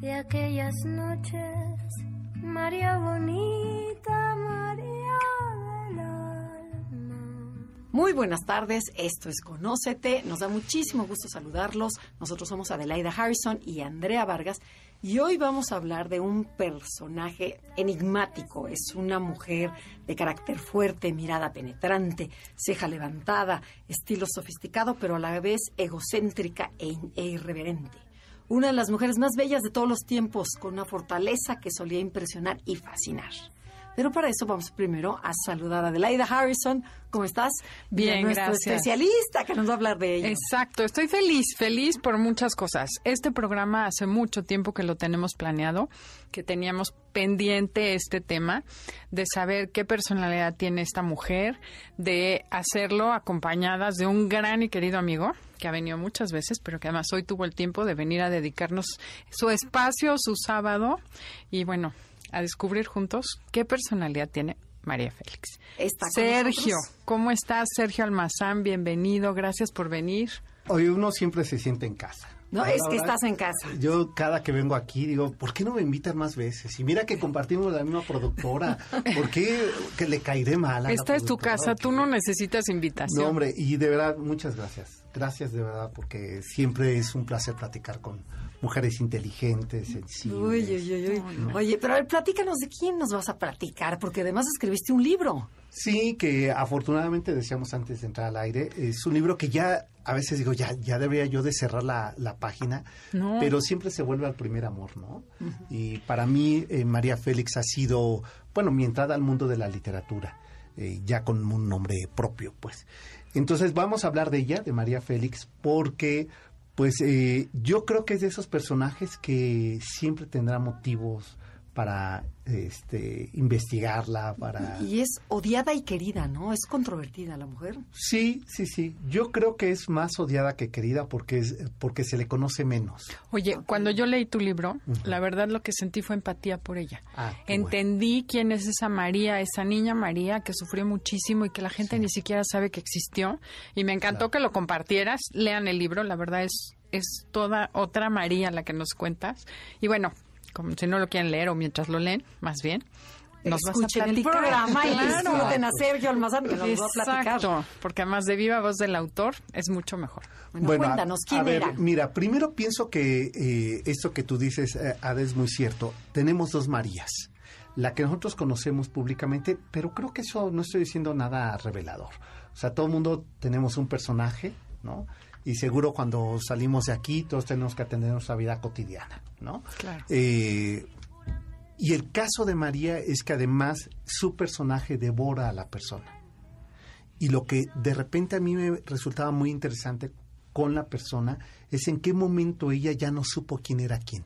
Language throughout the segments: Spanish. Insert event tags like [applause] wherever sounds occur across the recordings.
de aquellas noches, María Bonita, María del alma. Muy buenas tardes, esto es Conócete, nos da muchísimo gusto saludarlos. Nosotros somos Adelaida Harrison y Andrea Vargas y hoy vamos a hablar de un personaje enigmático. Es una mujer de carácter fuerte, mirada penetrante, ceja levantada, estilo sofisticado pero a la vez egocéntrica e, e irreverente. Una de las mujeres más bellas de todos los tiempos, con una fortaleza que solía impresionar y fascinar. Pero para eso vamos primero a saludar a Adelaida Harrison. ¿Cómo estás? Bien, nuestro gracias. especialista que nos va a hablar de ella. Exacto, estoy feliz, feliz por muchas cosas. Este programa hace mucho tiempo que lo tenemos planeado, que teníamos pendiente este tema de saber qué personalidad tiene esta mujer, de hacerlo acompañadas de un gran y querido amigo que ha venido muchas veces, pero que además hoy tuvo el tiempo de venir a dedicarnos su espacio, su sábado y bueno, a descubrir juntos qué personalidad tiene María Félix. Está Sergio, nosotros. ¿cómo estás? Sergio Almazán, bienvenido, gracias por venir. Hoy uno siempre se siente en casa. No, La es que verdad, estás en casa. Yo cada que vengo aquí digo, ¿por qué no me invitan más veces? Y mira que compartimos la misma productora. [laughs] ¿Por qué que le caeré mal a la Esta es tu casa, tú no necesitas invitación. No, hombre, y de verdad, muchas gracias. Gracias de verdad, porque siempre es un placer platicar con mujeres inteligentes, sensibles. Uy, uy, uy, uy. Oye, pero a ver, platícanos de quién nos vas a platicar, porque además escribiste un libro. Sí, que afortunadamente decíamos antes de entrar al aire, es un libro que ya a veces digo, ya, ya debería yo de cerrar la, la página, No. pero siempre se vuelve al primer amor, ¿no? Y para mí eh, María Félix ha sido, bueno, mi entrada al mundo de la literatura, eh, ya con un nombre propio, pues. Entonces vamos a hablar de ella, de María Félix, porque pues eh, yo creo que es de esos personajes que siempre tendrá motivos para este investigarla, para Y es odiada y querida, ¿no? Es controvertida la mujer. Sí, sí, sí. Yo creo que es más odiada que querida porque es porque se le conoce menos. Oye, cuando yo leí tu libro, la verdad lo que sentí fue empatía por ella. Ah, Entendí quién es esa María, esa niña María que sufrió muchísimo y que la gente ni siquiera sabe que existió. Y me encantó que lo compartieras. Lean el libro, la verdad es, es toda otra María la que nos cuentas. Y bueno, como si no lo quieren leer o mientras lo leen, más bien. Nos vas a Escuchen el programa y Claro. disfruten a Sergio Almazán que nos va a platicar. Exacto, porque además de viva voz del autor es mucho mejor. Bueno, a- cuéntanos, ¿quién a ver, era? Mira, primero pienso que eh, esto que tú dices, eh, Ada, es muy cierto. Tenemos dos Marías. La que nosotros conocemos públicamente, pero creo que eso no estoy diciendo nada revelador. O sea, todo el mundo tenemos un personaje, ¿no? Y seguro cuando salimos de aquí, todos tenemos que atender nuestra vida cotidiana, ¿no? Claro. Eh, y el caso de María es que además su personaje devora a la persona. Y lo que de repente a mí me resultaba muy interesante con la persona es en qué momento ella ya no supo quién era quién.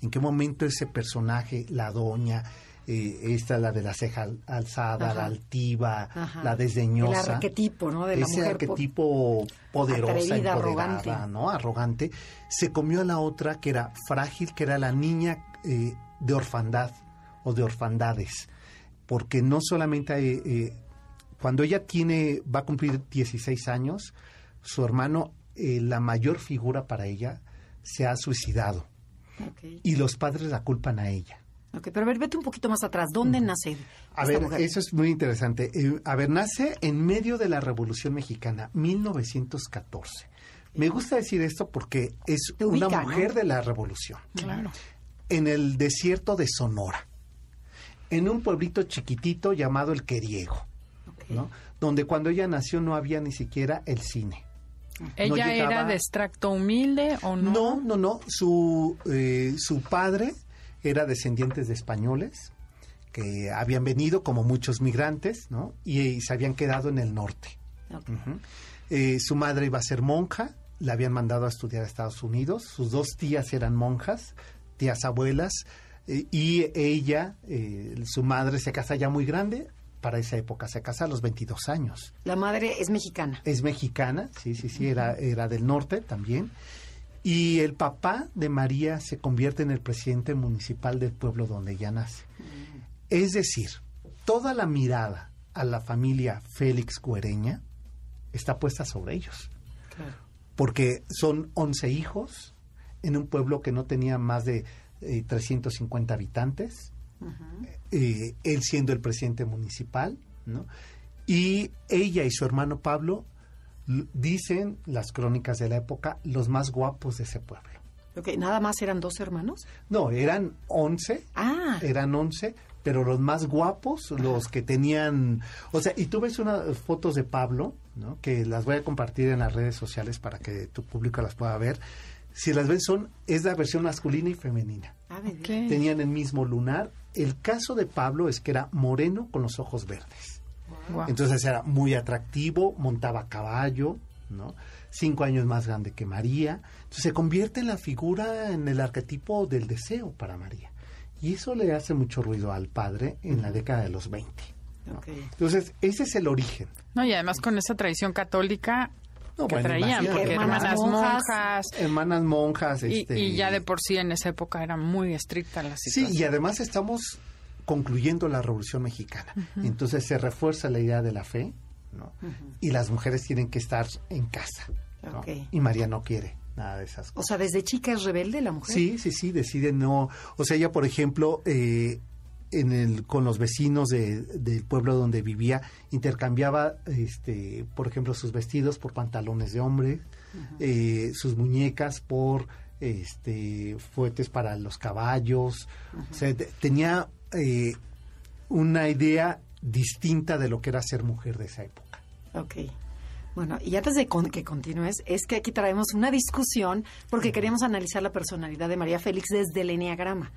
En qué momento ese personaje, la doña, eh, esta la de la ceja al- alzada, Ajá. la altiva, Ajá. la desdeñosa. El arquetipo, ¿no? De la ese mujer arquetipo poderosa, atrevida, empoderada, arrogante. ¿no? Arrogante. Se comió a la otra que era frágil, que era la niña eh, de orfandad o de orfandades. Porque no solamente eh, eh, cuando ella tiene, va a cumplir 16 años, su hermano, la mayor figura para ella, se ha suicidado. Y los padres la culpan a ella. Ok, pero a ver, vete un poquito más atrás. ¿Dónde nace A esta ver, mujer? eso es muy interesante. Eh, a ver, nace en medio de la Revolución Mexicana, 1914. Me gusta decir esto porque es ubica, una ¿no? mujer de la Revolución. Claro. En el desierto de Sonora, en un pueblito chiquitito llamado El Queriego. Donde cuando ella nació no había ni siquiera el cine. ¿Ella llegaba- era de extracto humilde o no? No, no, no. Su, eh, su padre era descendientes de españoles que habían venido como muchos migrantes, ¿no? Y, se habían quedado en el norte. Eh, su madre iba a ser monja, la habían mandado a estudiar a Estados Unidos. Sus dos tías eran monjas, tías abuelas. Eh, y ella, eh, su madre se casa ya muy grande, para esa época, se casa a los 22 años. La madre es mexicana. Es mexicana, sí, sí, sí, era, era del norte también. Y el papá de María se convierte en el presidente municipal del pueblo donde ella nace. Es decir, toda la mirada a la familia Félix Cuereña está puesta sobre ellos. Porque son 11 hijos en un pueblo que no tenía más de 350 eh, habitantes, eh, él siendo el presidente municipal, ¿no? Y ella y su hermano Pablo dicen las crónicas de la época los más guapos de ese pueblo. Okay, ¿Nada más eran dos hermanos? No, eran 11. Ah. Eran 11, pero los más guapos, los que tenían... O sea, y tú ves unas fotos de Pablo, ¿no? Que las voy a compartir en las redes sociales para que tu público las pueda ver si las ves son, es la versión masculina y femenina. Ah, Tenían el mismo lunar. El caso de Pablo es que era moreno con los ojos verdes. Entonces era muy atractivo, montaba caballo, ¿no? Cinco años más grande que María. Entonces se convierte en la figura, en el arquetipo del deseo para María. Y eso le hace mucho ruido al padre en la década de los 20. Entonces, ese es el origen. No, y además con esa tradición católica, que traían, porque hermanas, monjas, hermanas monjas. Y, este, ya de por sí en esa época era muy estricta la situación. Sí, y además estamos concluyendo la Revolución Mexicana. Entonces se refuerza la idea de la fe, ¿no? Y las mujeres tienen que estar en casa. Y María no quiere nada de esas cosas. O sea, desde chica es rebelde la mujer. Sí, sí, sí, decide no. O sea, ella, por ejemplo, eh, en el, con los vecinos de, del pueblo donde vivía, intercambiaba, este, por ejemplo, sus vestidos por pantalones de hombre, eh, sus muñecas por este, fuetes para los caballos. O sea, tenía eh, una idea distinta de lo que era ser mujer de esa época. Ok. Bueno, y antes de que continúes, es que aquí traemos una discusión porque queríamos analizar la personalidad de María Félix desde el enneagrama.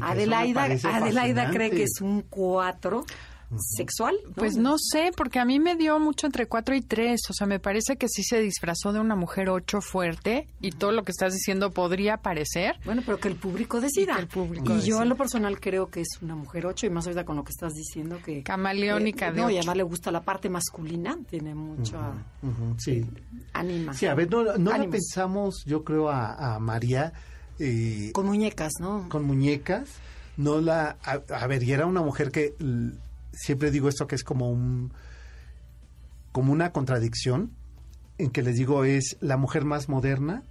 Adelaida, Adelaida cree que es un cuatro sexual? Pues no sé, porque a mí me dio mucho entre cuatro y tres. O sea, me parece que sí se disfrazó de una mujer ocho fuerte y todo lo que estás diciendo podría parecer. Bueno, pero que el público decida. Y, el público y yo en lo personal creo que es una mujer ocho y más ahorita con lo que estás diciendo que... Camaleónica eh, de No, y además le gusta la parte masculina, tiene mucha... sí. Anima. Sí, a ver, no, no pensamos, yo creo, a, María... Eh, con muñecas, ¿no? Con muñecas. No la... a ver, y era una mujer que siempre digo esto que es como un como una contradicción en que les digo es la mujer más moderna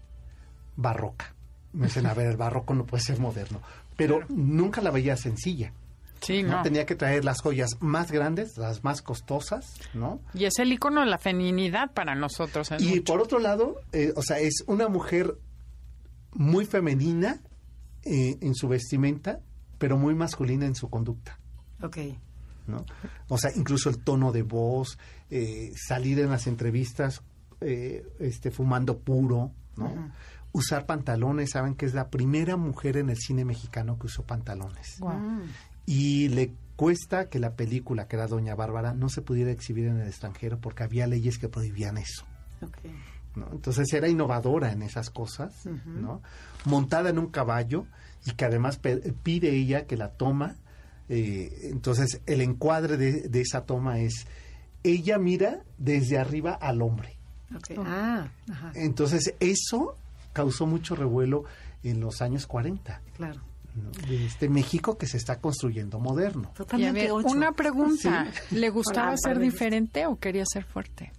barroca. Me dicen, a ver, el barroco no puede ser moderno, pero nunca la veía sencilla. Sí, no. Tenía que traer las joyas más grandes, las más costosas, ¿no? Y es el icono de la feminidad para nosotros. Y por otro lado, eh, o sea, es una mujer muy femenina eh, en su vestimenta, pero muy masculina en su conducta. Ok. ¿No? O sea, incluso el tono de voz, eh, salir en las entrevistas eh, este, fumando puro, ¿no? Usar pantalones, saben que es la primera mujer en el cine mexicano que usó pantalones. Y le cuesta que la película, que era Doña Bárbara, no se pudiera exhibir en el extranjero porque había leyes que prohibían eso. ¿no? Entonces era innovadora en esas cosas, ¿no? Montada en un caballo y que además pide ella que la toma eh, entonces, el encuadre de, esa toma es, ella mira desde arriba al hombre. Ah, entonces, eso causó mucho revuelo en los años 40. Claro. De este México que se está construyendo moderno. Totalmente. una pregunta. ¿Le gustaba ser diferente o quería ser fuerte?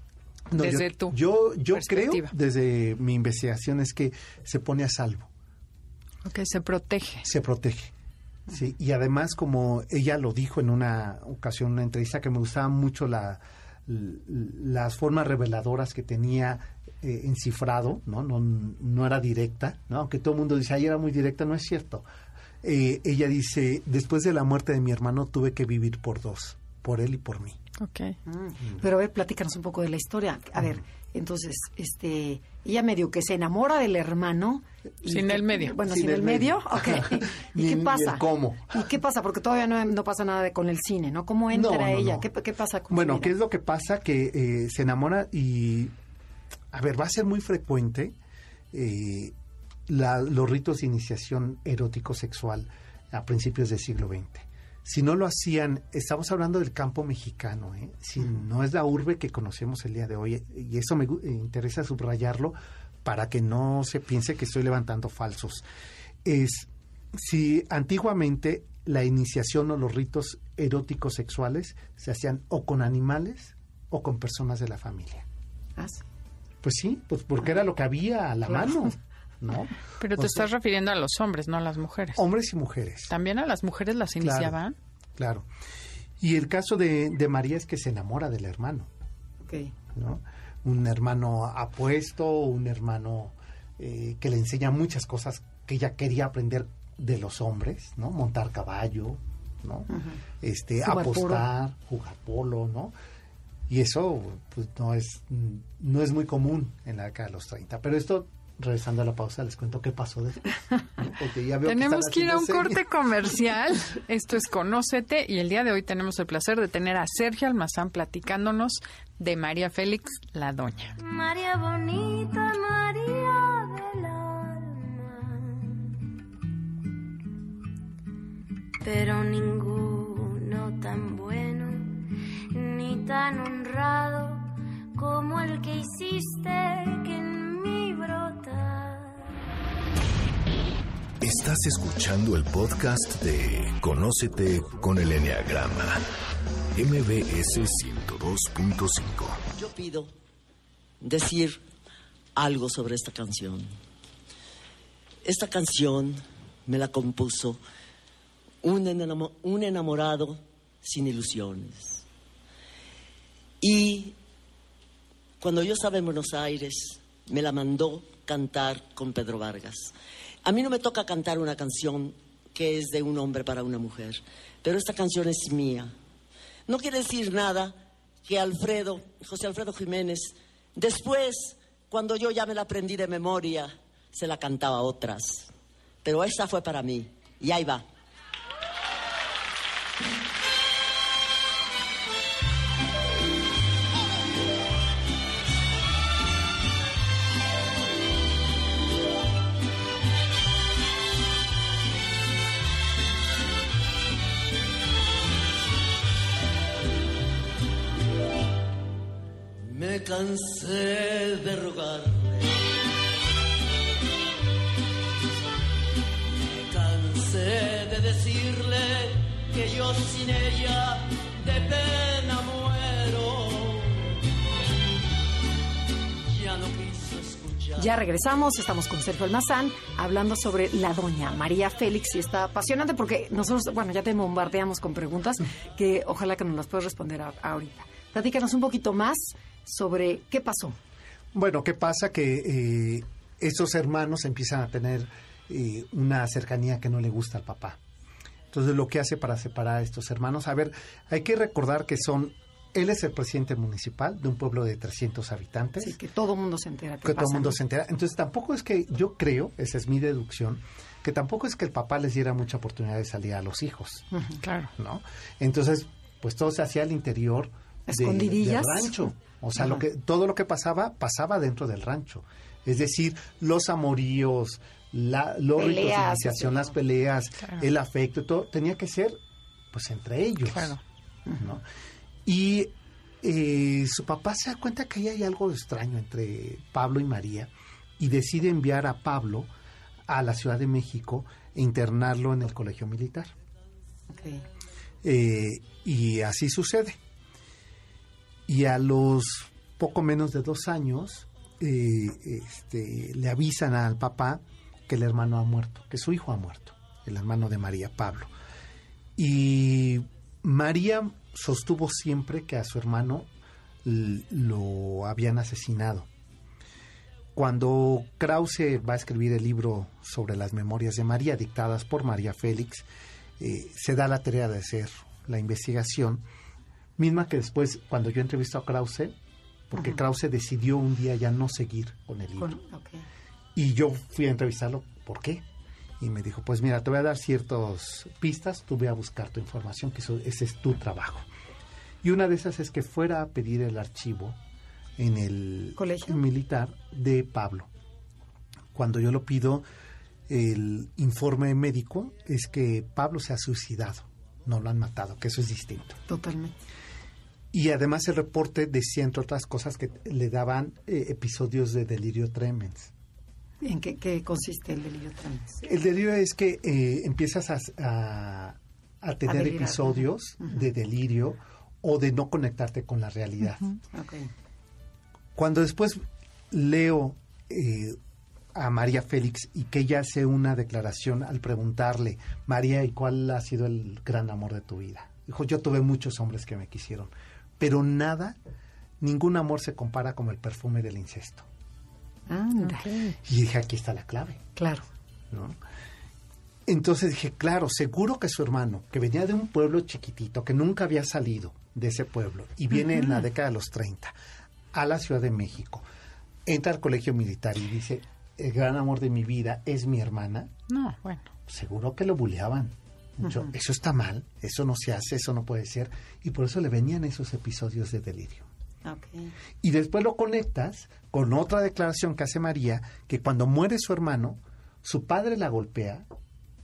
desde yo, tu yo, yo creo, desde mi investigación, es que se pone a salvo. Ok, se protege. Se protege. Sí, y además como ella lo dijo en una ocasión, una entrevista, que me gustaba mucho la, las formas reveladoras que tenía eh, encifrado, ¿no? ¿no? No era directa, ¿no? Aunque todo el mundo dice, ay, era muy directa, no es cierto. Eh, ella dice, después de la muerte de mi hermano tuve que vivir por dos, por él y por mí. Ok. Mm. Pero a ver, platícanos un poco de la historia. A ver, entonces, este, ella medio que se enamora del hermano. sin el medio. Bueno, sin, el, medio, ok. [laughs] ¿Y qué pasa? ¿Cómo? ¿Y qué pasa? Porque todavía no, pasa nada con el cine, ¿no? ¿Cómo entra ella? ¿Qué, pasa con Bueno, ¿qué es lo que pasa? Que eh, se enamora y, a ver, va a ser muy frecuente eh, los ritos de iniciación erótico-sexual a principios del siglo XX. Si no lo hacían, estamos hablando del campo mexicano, ¿eh? si no es la urbe que conocemos el día de hoy, y eso me interesa subrayarlo para que no se piense que estoy levantando falsos. Es si antiguamente la iniciación o los ritos eróticos sexuales se hacían o con animales o con personas de la familia. ¿Ah, Pues sí, pues porque era lo que había a la mano, [laughs] ¿no? Pero te O sea, estás refiriendo a los hombres, no a las mujeres. Hombres y mujeres. ¿También a las mujeres las iniciaban? Claro. Y el caso de, de María es que se enamora del hermano, Ok. ¿no? Un hermano apuesto, un hermano eh, que le enseña muchas cosas que ella quería aprender de los hombres, ¿no? Montar caballo, ¿no? Este, Jugar apostar, jugar polo, ¿no? Y eso pues, no es no es muy común en la década de los 30. Pero esto, regresando a la pausa, les cuento qué pasó después. [laughs] Porque ya veo Tenemos están que ir a un haciendo corte comercial. [laughs] Esto es Conócete y el día de hoy tenemos el placer de tener a Sergio Almazán platicándonos de María Félix la Doña. María bonita, María del alma. Pero ninguno tan bueno ni tan honrado como el que hiciste Estás escuchando el podcast de Conócete con el Enneagrama. MBS 102.5. Yo pido decir algo sobre esta canción. Esta canción me la compuso un, enamo- un enamorado sin ilusiones. Y cuando yo estaba en Buenos Aires, me la mandó cantar con Pedro Vargas. A mí no me toca cantar una canción que es de un hombre para una mujer, pero esta canción es mía. No quiere decir nada que Alfredo, José Alfredo Jiménez, después, cuando yo ya me la aprendí de memoria, se la cantaba a otras. Pero esta fue para mí. Y ahí va. Cansé de rogarle. Me cansé de decirle que yo sin ella de pena muero. Ya no quiso escuchar. Ya regresamos, estamos con Sergio Almazán hablando sobre la doña María Félix y está apasionante porque nosotros, bueno, ya te bombardeamos con preguntas que ojalá que nos las puedas responder ahorita. Platícanos un poquito más sobre qué pasó. Bueno, ¿qué pasa? Que eh, estos hermanos empiezan a tener eh, una cercanía que no le gusta al papá. Entonces, lo que hace para separar a estos hermanos, a ver, hay que recordar que son, él es el presidente municipal de un pueblo de 300 habitantes, Sí, que todo mundo se entera. que todo el mundo se entera. Entonces, tampoco es que, yo creo, esa es mi deducción, que tampoco es que el papá les diera mucha oportunidad de salir a los hijos. Claro. ¿no? Entonces, pues todo se hacía al interior de- Escondidillas. del rancho. O sea, lo que, todo lo que pasaba, pasaba dentro del rancho. Es decir, los amoríos, la, los ritos de iniciación, las peleas, Claro. el afecto, todo, tenía que ser pues entre ellos. Claro. ¿no? Y eh, su papá se da cuenta que ahí hay algo extraño entre Pablo y María y decide enviar a Pablo a la Ciudad de México e internarlo en el colegio militar. Eh, y así sucede. Y a los poco menos de dos años eh, este, le avisan al papá que el hermano ha muerto, que su hijo ha muerto, el hermano de María, Pablo. Y María sostuvo siempre que a su hermano lo habían asesinado. Cuando Krause va a escribir el libro sobre las memorias de María, dictadas por María Félix, eh, se da la tarea de hacer la investigación, misma que después, cuando yo entrevisto a Krause, porque Krause decidió un día ya no seguir con el libro. Con-. Y yo fui a entrevistarlo, ¿por qué? Y me dijo, pues mira, te voy a dar ciertas pistas, tú ve a buscar tu información, que eso, ese es tu trabajo. Y una de esas es que fuera a pedir el archivo en el ¿Colegio? militar de Pablo. Cuando yo lo pido, el informe médico es que Pablo se ha suicidado, no lo han matado, que eso es distinto. Totalmente. Y además el reporte decía, entre otras cosas, que le daban eh, episodios de delirio tremens. ¿En qué, qué consiste el delirio tremens? El delirio es que eh, empiezas a, a- a tener episodios de delirio o de no conectarte con la realidad. Ok. Cuando después leo eh, a María Félix y que ella hace una declaración al preguntarle, María, ¿y cuál ha sido el gran amor de tu vida? Dijo, yo tuve muchos hombres que me quisieron, pero nada, ningún amor se compara como el perfume del incesto. Anda. Y dije, aquí está la clave. Claro. ¿no? Entonces dije, claro, seguro que su hermano, que venía de un pueblo chiquitito, que nunca había salido de ese pueblo, y viene en la década de los 30 a la Ciudad de México, entra al colegio militar y dice, el gran amor de mi vida es mi hermana, No, bueno. seguro que lo buleaban. Yo, Eso está mal, eso no se hace, eso no puede ser. Y por eso le venían esos episodios de delirio. Y después lo conectas con otra declaración que hace María, que cuando muere su hermano, su padre la golpea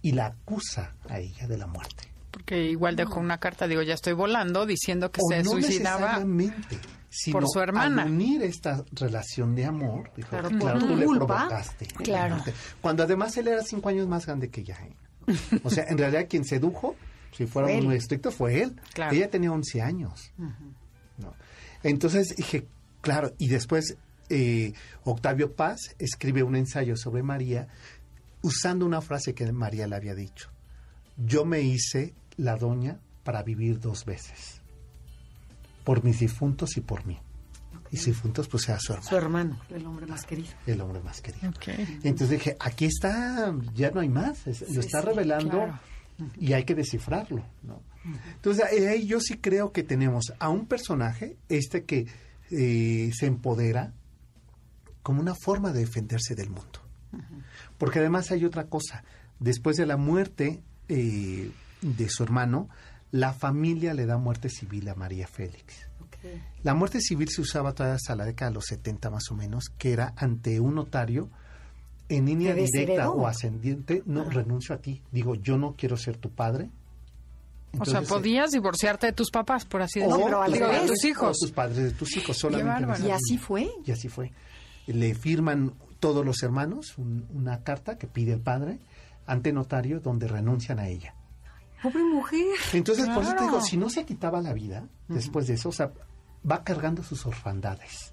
y la acusa a ella de la muerte. Porque igual dejó una carta, digo, ya estoy volando, diciendo que o se no suicidaba. sino por su hermana. al unir esta relación de amor, dijo, Claro, claro, tú tu le culpa. provocaste. Claro. Cuando además él era cinco años más grande que ella. ¿eh? O sea, en realidad quien sedujo, si fuéramos muy estrictos, fue él. Claro. Ella tenía 11 años. ¿no? Entonces dije, claro, y después eh, Octavio Paz escribe un ensayo sobre María usando una frase que María le había dicho. Yo me hice la doña para vivir dos veces, por mis difuntos y por mí. Y sus difuntos pues era su hermano, Su hermano, el hombre más querido. el hombre más querido. Entonces dije, aquí está, ya no hay más, es- lo está sí, revelando claro. y hay que descifrarlo, ¿no? Entonces eh, ahí yo sí creo que tenemos a un personaje, este que eh, se empodera como una forma de defenderse del mundo. Porque además hay otra cosa, después de la muerte eh, de su hermano, la familia le da muerte civil a María Félix. La muerte civil se usaba todavía hasta la década de los 70 más o menos, que era ante un notario en línea ¿Te directa o ascendiente, no, renuncio a ti. Digo, yo no quiero ser tu padre. o sea, Entonces, podías divorciarte de tus papás, por así decirlo. No, pero al Digo, de tus hijos. o tus padres de tus hijos, solamente. ¿Y así fue? Y así fue. Le firman todos los hermanos un- una carta que pide el padre ante notario donde renuncian a ella. Pobre mujer. Entonces, por eso te Claro. digo, si no se quitaba la vida después de eso, o sea, va cargando sus orfandades.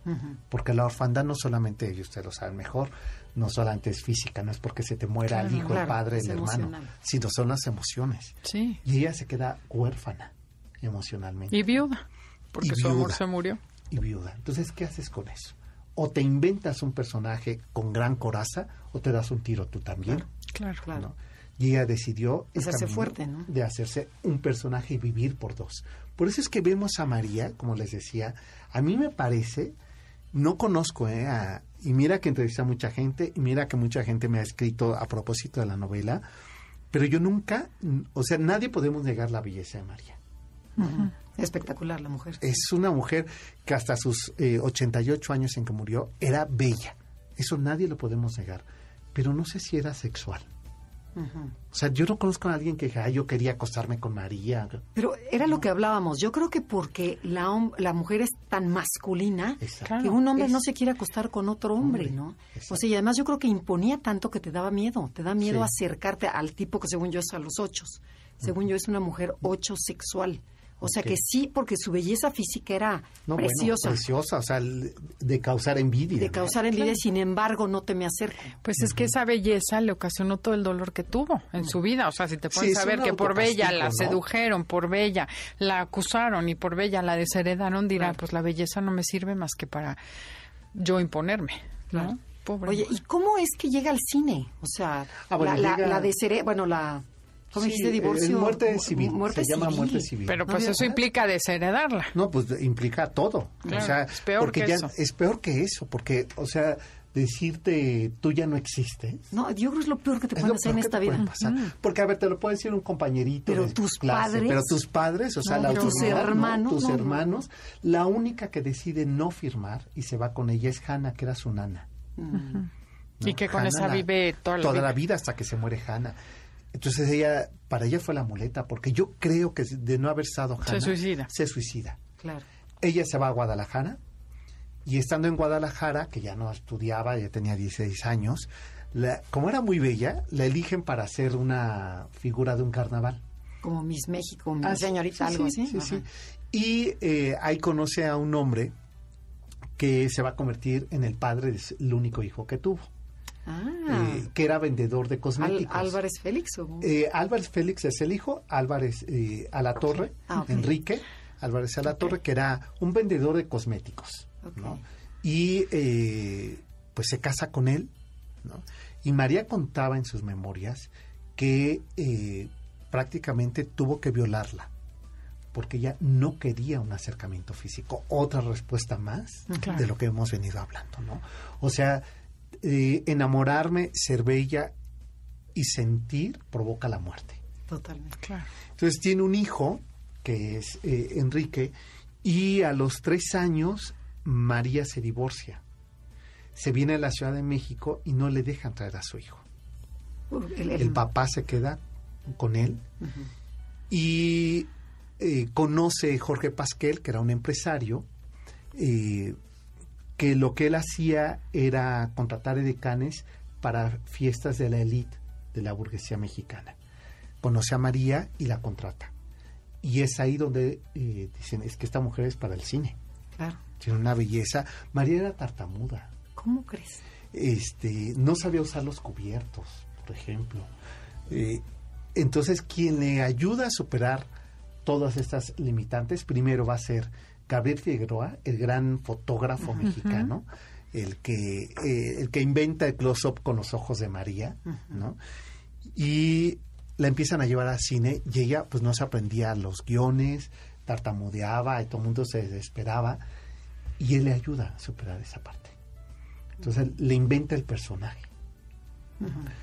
Porque la orfandad no solamente, y ustedes lo saben mejor, no solamente es física, no es porque se te muera el hijo, claro, el padre, el hermano, emocional. sino son las emociones. Sí. Y ella se queda huérfana emocionalmente Y viuda, porque Y su amor se murió. y viuda. Entonces, ¿qué haces con eso? O te inventas un personaje con gran coraza o te das un tiro tú también. Claro. Claro. ¿no? Y ella decidió Hacerse fuerte, ¿no? de hacerse un personaje y vivir por dos. Por eso es que vemos a María, como les decía, a mí me parece, no conozco, ¿eh? a- y mira que entrevisté a mucha gente, y mira que mucha gente me ha escrito a propósito de la novela, pero yo nunca, o sea, nadie podemos negar la belleza de María. Espectacular la mujer. Es una mujer que hasta sus eh, 88 años en que murió era bella. Eso nadie lo podemos negar. Pero no sé si era sexual. O sea, yo no conozco a alguien que diga, "Ay, yo quería acostarme con María. Pero era lo que hablábamos. Yo creo que porque la, la mujer es tan masculina Exacto. que un hombre Es- no se quiere acostar con otro hombre, Hombre, ¿no? exacto. O sea, y además yo creo que imponía tanto que te daba miedo. Te da miedo Sí. acercarte al tipo que según yo es a los ochos. Según yo es una mujer ocho sexual. O sea que sí, porque su belleza física era No, bueno, preciosa. preciosa, o sea, el- de causar envidia. de ¿no? causar envidia, sin embargo, no te me acerco. Pues es que esa belleza le ocasionó todo el dolor que tuvo en su vida. O sea, si te Sí, pones es a ver un que por Bella la sedujeron, por Bella la acusaron y por Bella la desheredaron, dirá, pues la belleza no me sirve más que para yo imponerme. ¿no? Claro. Pobre Oye, mujer. ¿y cómo es que llega al cine? O sea, Ah, bueno, la, la, llega- bueno, la, ¿cómo Sí, dijiste? eh, Divorcio. muerte mu- civil, Muerte se llama muerte civil. Pero pues eso implica desheredarla. No, pues implica todo. Claro, o sea, es peor porque que ya eso. es peor que eso, porque, o sea, decirte tú ya no existes. No, yo creo que es lo peor que te lo hacer en esta puede vida. pasar. Porque, a ver, te lo puede decir un compañerito. Pero de tus clase, padres- Pero tus padres, o sea, No, la tus autoridad, ¿no? hermanos, Tus no, no. hermanos. La única que decide no firmar y se va con ella es Hannah, que era su nana. Y que con esa vive toda la toda vida. la vida hasta que se muere Hannah. Entonces ella, para ella fue la muleta, porque yo creo que de no haber estado Se Hannah, suicida. se suicida. Claro. Ella se va a Guadalajara y estando en Guadalajara, que ya no estudiaba, ya tenía 16 años, la- como era muy bella, la eligen para hacer una figura de un carnaval. Como Miss México, Miss Ah, señorita, sí, algo sí, así. sí. Y eh, ahí conoce a un hombre que se va a convertir en el padre del único hijo que tuvo, Ah, eh, que era vendedor de Al- cosméticos. Álvarez Félix. ¿o? Eh, Álvarez Félix es el hijo, Álvarez eh, a la Torre, Ah. Enrique Álvarez a la Torre, que era un vendedor de cosméticos. Y eh, pues se casa con él. ¿no? Y María contaba en sus memorias que prácticamente tuvo que violarla porque ella no quería un acercamiento físico. Otra respuesta más Claro. de lo que hemos venido hablando, ¿no? O sea, eh, enamorarme, ser bella y sentir provoca la muerte. Totalmente. Claro. Entonces tiene un hijo, que es eh, Enrique, y a los tres años María se divorcia. Se viene a la Ciudad de México y no le dejan traer a su hijo. El- el- El papá se queda con él y eh, conoce Jorge Pasquel, que era un empresario, eh, que lo que él hacía era contratar edecanes para fiestas de la élite de la burguesía mexicana. Conoce a María y la contrata. Y es ahí donde eh, dicen, es que esta mujer es para el cine. Claro. Tiene una belleza. María era tartamuda. ¿Cómo crees? Este, no sabía usar los cubiertos, por ejemplo. Eh, entonces, quien le ayuda a superar todas estas limitantes, primero va a ser Gabriel Figueroa, el gran fotógrafo mexicano, el que, eh, el que inventa el close-up con los ojos de María, ¿no? Y la empiezan a llevar al cine y ella pues no se aprendía los guiones, tartamudeaba y todo el mundo se desesperaba y él le ayuda a superar esa parte. Entonces le inventa el personaje,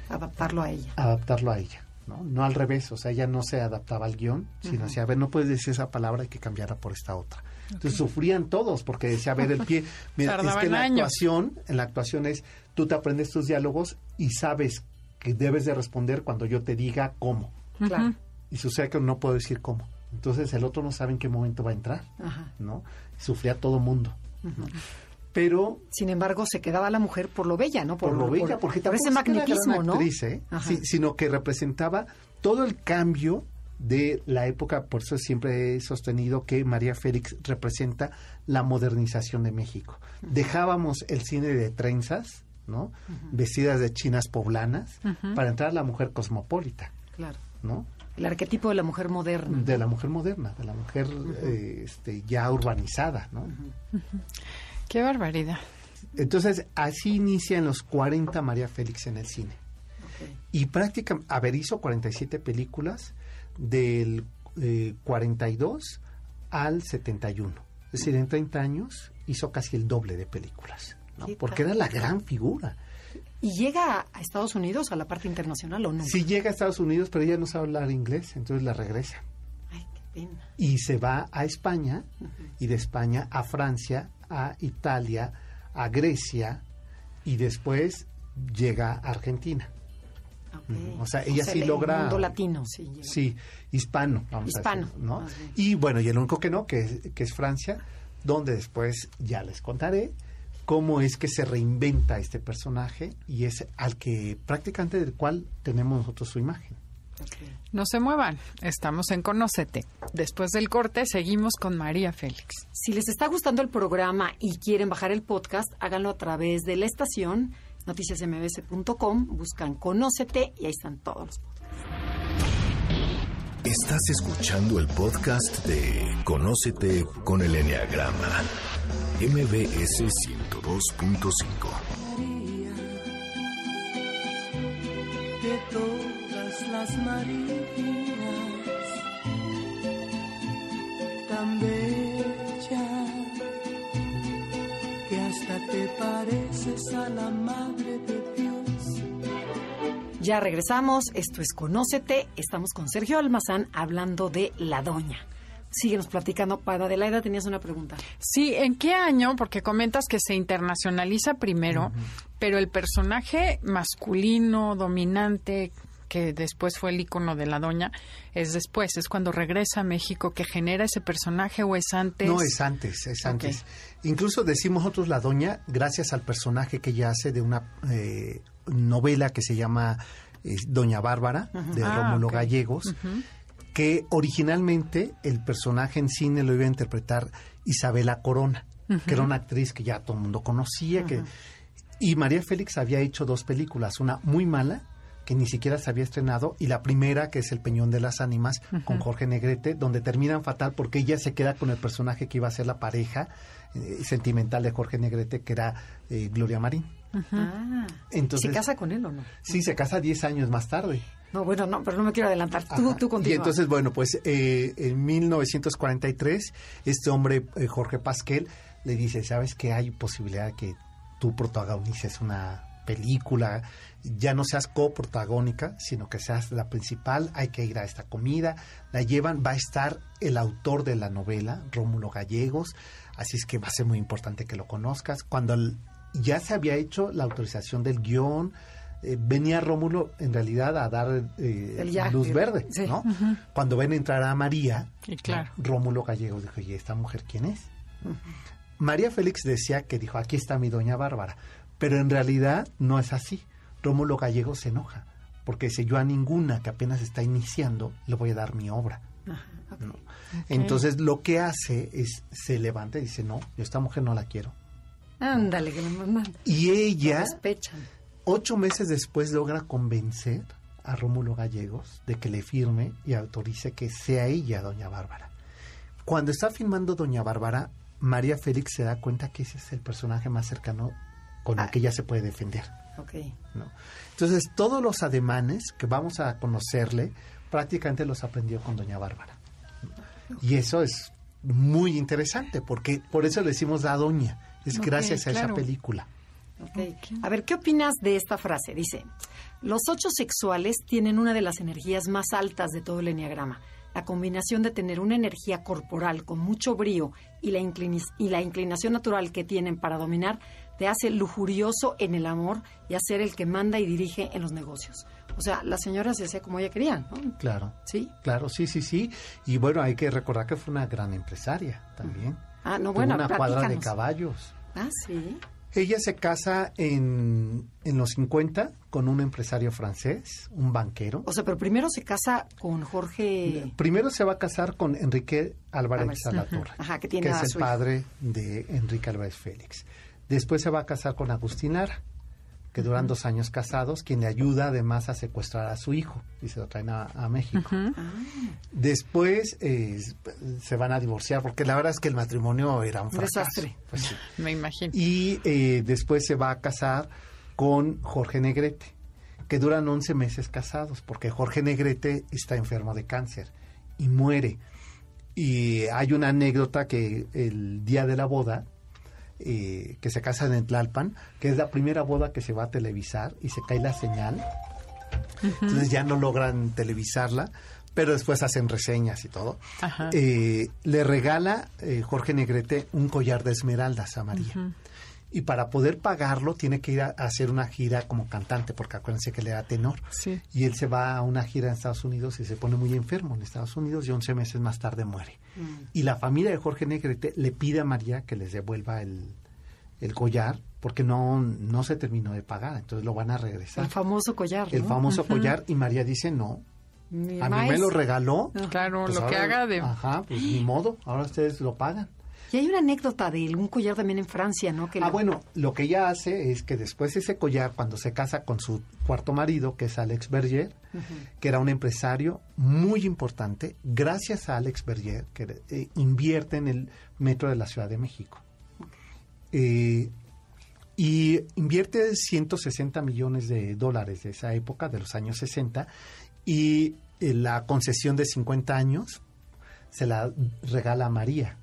Adaptarlo a ella. adaptarlo a ella, ¿no? No al revés, o sea, ella no se adaptaba al guion, sino decía, a ver, no puedes decir esa palabra, hay que cambiarla por esta otra. Entonces sufrían todos porque decía, a ver, el pie, [laughs] mira, es que en la años. actuación, en la actuación es, tú te aprendes tus diálogos y sabes que debes de responder cuando yo te diga cómo. Claro. Y sucede que no puedo decir cómo. Entonces el otro no sabe en qué momento va a entrar, Ajá. ¿no? Sufría todo mundo. ¿no? Pero Sin embargo, se quedaba la mujer por lo bella, ¿no? por, lo bella, porque por ese tampoco es que era magnetismo, gran ¿no? actriz, ¿eh? Sí, sino que representaba todo el cambio de la época, por eso siempre he sostenido que María Félix representa la modernización de México. Dejábamos el cine de trenzas, ¿no? Vestidas de chinas poblanas, para entrar a la mujer cosmopolita, Claro. ¿no? El arquetipo de la mujer moderna. De la mujer moderna, de la mujer eh, este, ya urbanizada, ¿no? Qué barbaridad. Entonces, así inicia en los 40 María Félix en el cine. Y prácticamente, a ver, hizo 47 películas del eh, 42 al 71. Es decir, en 30 años hizo casi el doble de películas. ¿no? ¿Qué Porque era la gran figura. ¿Y llega a- a Estados Unidos, a la parte internacional o no? Sí llega a Estados Unidos, pero ella no sabe hablar inglés, entonces la regresa. Ay, qué pena. Y se va a España, y de España a Francia, a Italia, a Grecia, y después llega a Argentina. O sea, ella sí el logra- mundo latino, sí. Sí, hispano, vamos Hispano, a decir. Y bueno, y el único que no, que, es- que es Francia, donde después ya les contaré cómo es que se reinventa este personaje y es al que prácticamente del cual tenemos nosotros su imagen. Ok. No se muevan, estamos en Conócete. Después del corte seguimos con María Félix. Si les está gustando el programa y quieren bajar el podcast, háganlo a través de la estación noticiasmbs.com, buscan Conócete y ahí están todos los podcasts. Estás escuchando el podcast de Conócete con el Enneagrama. MBS 102.5. las Marías, tan bella que hasta te pareces a la Madre de Dios. Ya regresamos, esto es Conócete, estamos con Sergio Almazán hablando de La Doña. síguenos platicando. Para Adelaida tenías una pregunta. Sí, ¿en qué año? Porque comentas que se internacionaliza primero, pero el personaje masculino, dominante, que después fue el icono de la doña, es después, es cuando regresa a México que genera ese personaje o es antes. No, es antes, es antes. Incluso decimos nosotros la doña gracias al personaje que ella hace de una eh, novela que se llama eh, Doña Bárbara, de Ah, Rómulo. Gallegos, que originalmente el personaje en cine lo iba a interpretar Isabela Corona, que era una actriz que ya todo el mundo conocía, que y María Félix había hecho dos películas, una muy mala que ni siquiera se había estrenado y la primera que es El Peñón de las Ánimas con Jorge Negrete, donde terminan fatal porque ella se queda con el personaje que iba a ser la pareja eh, sentimental de Jorge Negrete, que era eh, Gloria Marín. Ah, Entonces, ¿Se casa con él o no? Sí, se casa 10 años más tarde. No, bueno, no, pero no me quiero adelantar. Tú, Ajá. tú continúa. Y entonces, bueno, pues eh, en 1943, este hombre, eh, Jorge Pasquel, le dice, ¿sabes que hay posibilidad de que tú protagonices una película? Ya no seas coprotagónica, sino que seas la principal, hay que ir a esta comida, la llevan, va a estar el autor de la novela, Rómulo Gallegos, así es que va a ser muy importante que lo conozcas. Cuando el- ya se había hecho la autorización del guion, eh, venía Rómulo en realidad a dar eh, ya, luz verde, sí. ¿no? Cuando ven entrar a María, Y claro. Rómulo Gallegos dijo, ¿y esta mujer quién es? María Félix decía que dijo, aquí está mi doña Bárbara, pero en realidad no es así. Rómulo Gallegos se enoja, porque dice, yo a ninguna que apenas está iniciando le voy a dar mi obra. ¿no? Entonces lo que hace es, se levanta y dice, no, yo esta mujer no la quiero. Ándale, que me mandan. Y ella, ocho meses después, logra convencer a Rómulo Gallegos de que le firme y autorice que sea ella Doña Bárbara. Cuando está filmando Doña Bárbara, María Félix se da cuenta que ese es el personaje más cercano con el Ah. que ella se puede defender. Ok. ¿no? Entonces, todos los ademanes que vamos a conocerle, prácticamente los aprendió con Doña Bárbara. Y eso es muy interesante, porque por eso le decimos la doña. Es gracias a esa película. Ok. A ver, ¿qué opinas de esta frase? Dice, los ocho sexuales tienen una de las energías más altas de todo el enneagrama. La combinación de tener una energía corporal con mucho brío y la, y la inclinación natural que tienen para dominar te hace lujurioso en el amor y a ser el que manda y dirige en los negocios. O sea, la señora se hacía como ella quería, ¿no? Claro. ¿Sí? Claro, sí, sí, sí. Y bueno, hay que recordar que fue una gran empresaria también. Ah, no, Tuvo bueno, una cuadra de caballos. Ah, sí. Ella se casa en, en los 50 con un empresario francés, un banquero. O sea, pero primero se casa con Jorge... Primero se va a casar con Enrique Álvarez. Salatorre, Ajá, que tiene a es el padre de Enrique Álvarez Félix. Después se va a casar con Agustín Lara, que duran dos años casados, quien le ayuda además a secuestrar a su hijo y se lo traen a, a México. Después eh, se van a divorciar, porque la verdad es que el matrimonio era un Un fracaso. desastre. Pues sí. [laughs] Me imagino. Y eh, después se va a casar con Jorge Negrete, que duran 11 meses casados, porque Jorge Negrete está enfermo de cáncer y muere. Y hay una anécdota que el día de la boda, eh, que se casan en Tlalpan, que es la primera boda que se va a televisar y se cae la señal. Entonces ya no logran televisarla, pero después hacen reseñas y todo. Ajá. Eh, le regala eh, Jorge Negrete un collar de esmeraldas a María. Y para poder pagarlo tiene que ir a, hacer una gira como cantante, porque acuérdense que él era tenor. Sí. Y él se va a una gira en Estados Unidos y se pone muy enfermo en Estados Unidos y 11 meses más tarde muere. Y la familia de Jorge Negrete le pide a María que les devuelva el, el collar porque no, no se terminó de pagar, entonces lo van a regresar. El famoso collar, El famoso collar y María dice no. Mi A mí me lo regaló. Claro, pues lo que haga de... Ajá, pues ni modo, ahora ustedes lo pagan. Y hay una anécdota de un collar también en Francia, ¿no? Que Ah, bueno, lo que ella hace es que después ese collar, cuando se casa con su cuarto marido, que es Alex Berger, que era un empresario muy importante, gracias a Alex Berger, que eh, invierte en el metro de la Ciudad de México. Eh, y invierte 160 millones de dólares de esa época, de los años 60, y eh, la concesión de 50 años se la regala a María.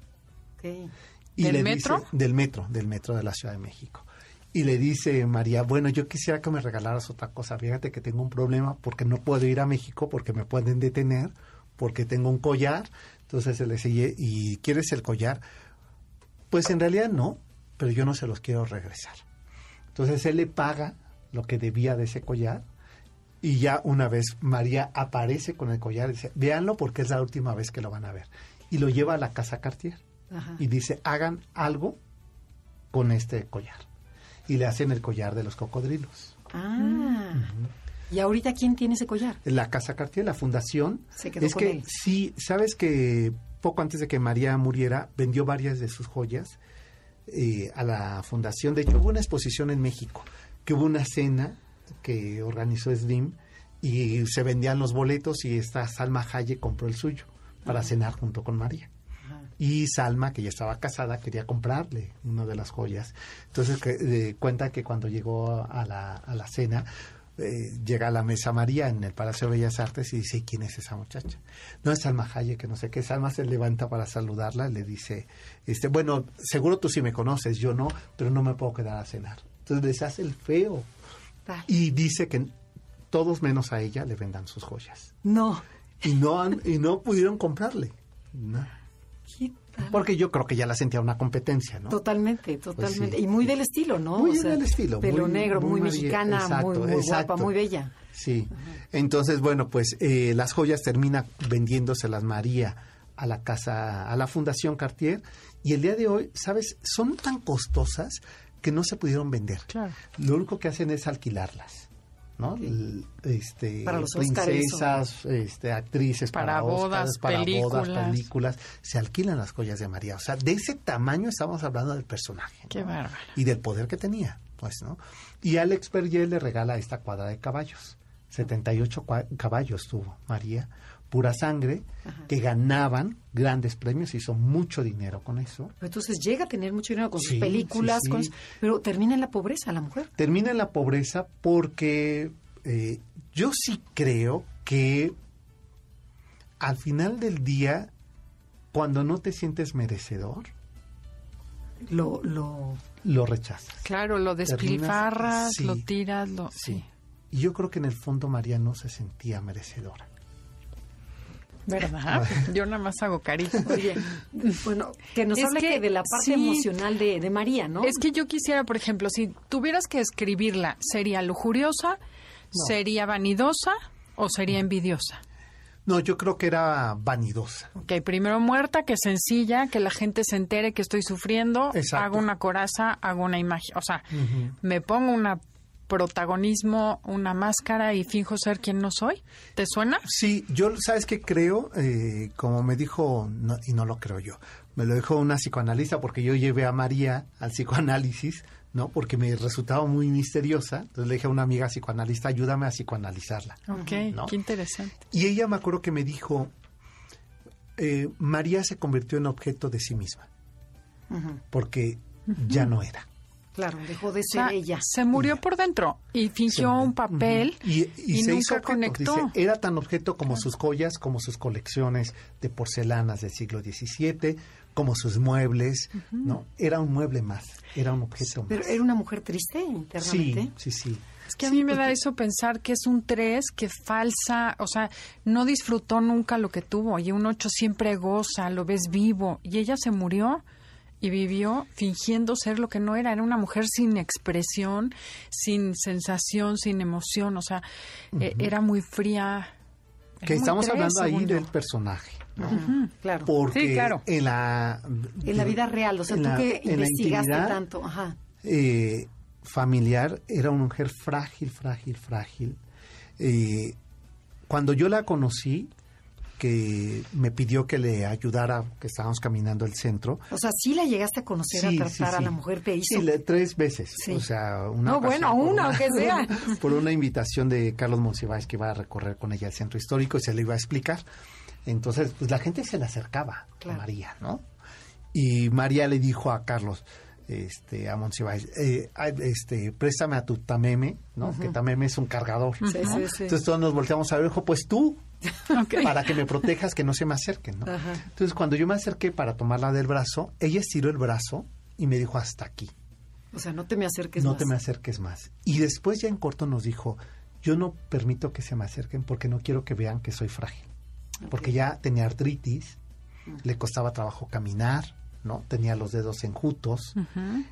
Y ¿Del le metro? dice- del metro, del metro de la Ciudad de México. Y le dice María, bueno, yo quisiera que me regalaras otra cosa. Fíjate que tengo un problema porque no puedo ir a México porque me pueden detener, porque tengo un collar. Entonces él le dice, ¿y quieres el collar? Pues en realidad no, pero yo no se los quiero regresar. Entonces él le paga lo que debía de ese collar y ya una vez María aparece con el collar y dice, véanlo porque es la última vez que lo van a ver. Y lo lleva a la casa Cartier Ajá. y dice, hagan algo con este collar. Y le hacen el collar de los cocodrilos. Ah. ¿Y ahorita quién tiene ese collar? La Casa Cartier, la fundación, Se quedó es con que él. sí, sabes que poco antes de que María muriera, vendió varias de sus joyas eh, a la fundación. De hecho, hubo una exposición en México, que hubo una cena que organizó Slim y se vendían los boletos y esta Salma Hayek compró el suyo para cenar junto con María. Y Salma, que ya estaba casada, quería comprarle una de las joyas. Entonces que, eh, cuenta que cuando llegó a la, a la cena, eh, llega a la mesa María en el Palacio de Bellas Artes y dice, ¿quién es esa muchacha? No es Salma Hayek, que no sé qué. Salma se levanta para saludarla y le dice, este, bueno, seguro tú sí me conoces, yo no, pero no me puedo quedar a cenar. Entonces les hace el feo. Y dice que todos menos a ella le vendan sus joyas. No. Y no, han- y no pudieron comprarle. No. Porque yo creo que ya la sentía una competencia, ¿no? Totalmente, totalmente. Pues sí. y muy del estilo, ¿no? Muy del estilo, Pelo muy- negro, muy, mexicana, exacto, muy, guapa, muy bella. Sí. Entonces, bueno, pues eh, las joyas termina vendiéndoselas María a la casa, a la Fundación Cartier. Y el día de hoy, ¿sabes? Son tan costosas que no se pudieron vender. Claro. Lo único que hacen es alquilarlas. ¿No? Este, Para los princesas, este, actrices Para para, bodas, para bodas, películas. películas, se alquilan las joyas de María. O sea, de ese tamaño estamos hablando del personaje. Qué ¿no? bárbaro. y del poder que tenía, pues, ¿no? Y Alex Berger le regala esta cuadra de caballos. 78 cua- caballos tuvo María, pura sangre, que ganaban grandes premios, hizo mucho dinero con eso. Pero Entonces llega a tener mucho dinero con sus Sí, películas, sí, sí. con- pero termina en la pobreza la mujer. Termina en la pobreza porque eh, yo sí creo que al final del día, cuando no te sientes merecedor, Lo, lo, lo rechazas. Claro, lo despilfarras, sí. lo tiras, lo... Sí. Y yo creo que en el fondo María no se sentía merecedora. ¿Verdad? Yo nada más hago carita. oye, bueno, que nos Es hable que que de la parte sí. emocional de, de María, ¿no? Es que yo quisiera, por ejemplo, si tuvieras que escribirla, ¿sería lujuriosa, sería vanidosa o sería envidiosa? No, yo creo que era vanidosa. Ok, primero muerta, que sencilla, que la gente se entere que estoy sufriendo, Exacto. hago una coraza, hago una imagen, o sea, me pongo una protagonismo, una máscara y finjo ser quien no soy. ¿Te suena? Sí, yo, ¿sabes qué creo? Eh, como me dijo, no- y no lo creo yo, me lo dijo una psicoanalista porque yo llevé a María al psicoanálisis, ¿no? Porque me resultaba muy misteriosa. Entonces le dije a una amiga psicoanalista, ayúdame a psicoanalizarla. Ok, ¿no? qué interesante. Y ella me acuerdo que me dijo, eh, María se convirtió en objeto de sí misma, porque ya no era. Claro, dejó de O ser sea, ella. se murió por dentro y fingió un papel y, y se nunca objeto. conectó. Dice, era tan objeto como sus joyas, como sus colecciones de porcelanas del siglo XVII, como sus muebles, ¿no? Era un mueble más, era un objeto más. Pero era una mujer triste sí, internamente. sí, sí. Es que a mí me da eso pensar que es un 3 que falsa, o sea, no disfrutó nunca lo que tuvo y un 8 siempre goza, lo ves vivo y ella se murió y vivió fingiendo ser lo que no era, era una mujer sin expresión, sin sensación, sin emoción, o sea, e- era muy fría. Era Que muy estamos tres, hablando ahí yo. del personaje, ¿no? Claro. Porque Sí, claro. en la... En la vida real, o sea, tú la- que investigaste tanto, ajá. eh, familiar, era una mujer frágil, frágil, frágil. Eh, cuando yo la conocí, que me pidió que le ayudara, que estábamos caminando el centro. O sea, sí la llegaste a conocer, a tratar sí, a la mujer, te hizo. Sí, le- tres veces. O sea, una No, bueno, una, aunque sea. [laughs] Por una invitación de Carlos Monsiváis que iba a recorrer con ella el centro histórico y se le iba a explicar. Entonces, pues la gente se le acercaba Claro. a María, ¿no? Y María le dijo a Carlos, este, a Monsiváis, eh, este, préstame a tu tameme, ¿no? Que tameme es un cargador. Sí, ¿no? sí, sí. Entonces todos nos volteamos a ver, dijo, pues tú, Para que me protejas, que no se me acerquen, ¿no? Ajá. Entonces cuando yo me acerqué para tomarla del brazo, ella estiró el brazo y me dijo hasta aquí, O sea, no te me acerques no más. te me acerques más. Y después ya en corto nos dijo, yo no permito que se me acerquen porque no quiero que vean que soy frágil. Porque ya tenía artritis, le costaba trabajo caminar, ¿no? Tenía los dedos enjutos.